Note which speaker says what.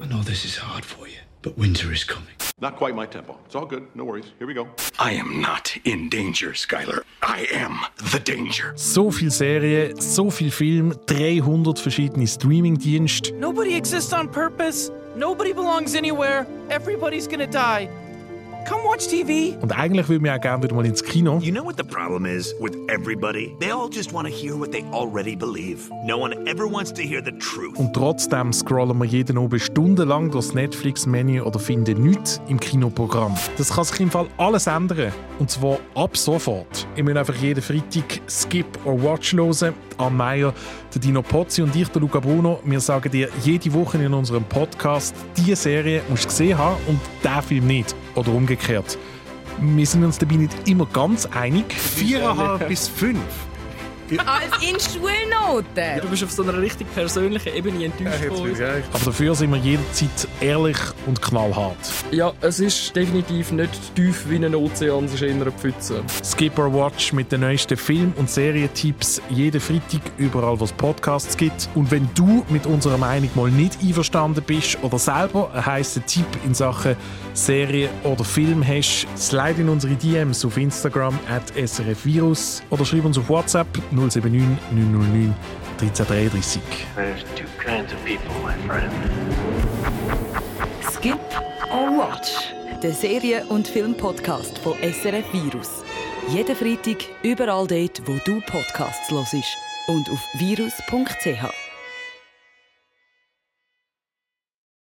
Speaker 1: I know this is hard for you, but winter is coming.
Speaker 2: Not quite my tempo. It's all good. No worries. Here we go.
Speaker 3: I am not in danger, Skylar. I am the danger.
Speaker 4: So viel Serien, so viel Film, 300 verschiedene Streamingdienste.
Speaker 5: Nobody exists on purpose. Nobody belongs anywhere. Everybody's gonna die. Come watch TV.
Speaker 4: Und eigentlich würden wir auch gerne wieder mal ins Kino.
Speaker 6: You know what the problem is with everybody? They all just want to hear what they already believe. No one ever wants to hear the truth.
Speaker 4: Und trotzdem scrollen wir jeden Abend stundenlang durchs Netflix-Menü oder finden nichts im Kinoprogramm. Das kann sich im Fall alles ändern. Und zwar ab sofort. Ich will einfach jeden Freitag Skip or Watch hören. Anne Meyer, der Dino Pozzi und ich, der Luca Bruno, wir sagen dir jede Woche in unserem Podcast, diese Serie musst du gesehen haben und diesen Film nicht. Oder umgekehrt. Wir sind uns dabei nicht immer ganz einig.
Speaker 7: Viereinhalb bis fünf.
Speaker 8: Als in Schulnoten.
Speaker 9: Du bist auf so einer richtig persönlichen Ebene enttäuscht uns.
Speaker 4: Aber dafür sind wir jederzeit ehrlich und knallhart.
Speaker 9: Ja, es ist definitiv nicht tief wie ein Ozean, es ist eher eine Pfütze.
Speaker 4: Skipper Watch mit den neuesten Film- und Serientipps jeden Freitag überall, wo es Podcasts gibt. Und wenn du mit unserer Meinung mal nicht einverstanden bist oder selber einen heißen Tipp in Sachen Serie oder Film hast, slide in unsere DMs auf Instagram at srfvirus oder schreib uns auf WhatsApp 079 909 1333.
Speaker 10: There's two kinds of people, my friend.
Speaker 8: Skip or Watch. Der Serien- und Filmpodcast von SRF Virus. Jeden Freitag überall dort, wo du Podcasts hörst. Und auf virus.ch.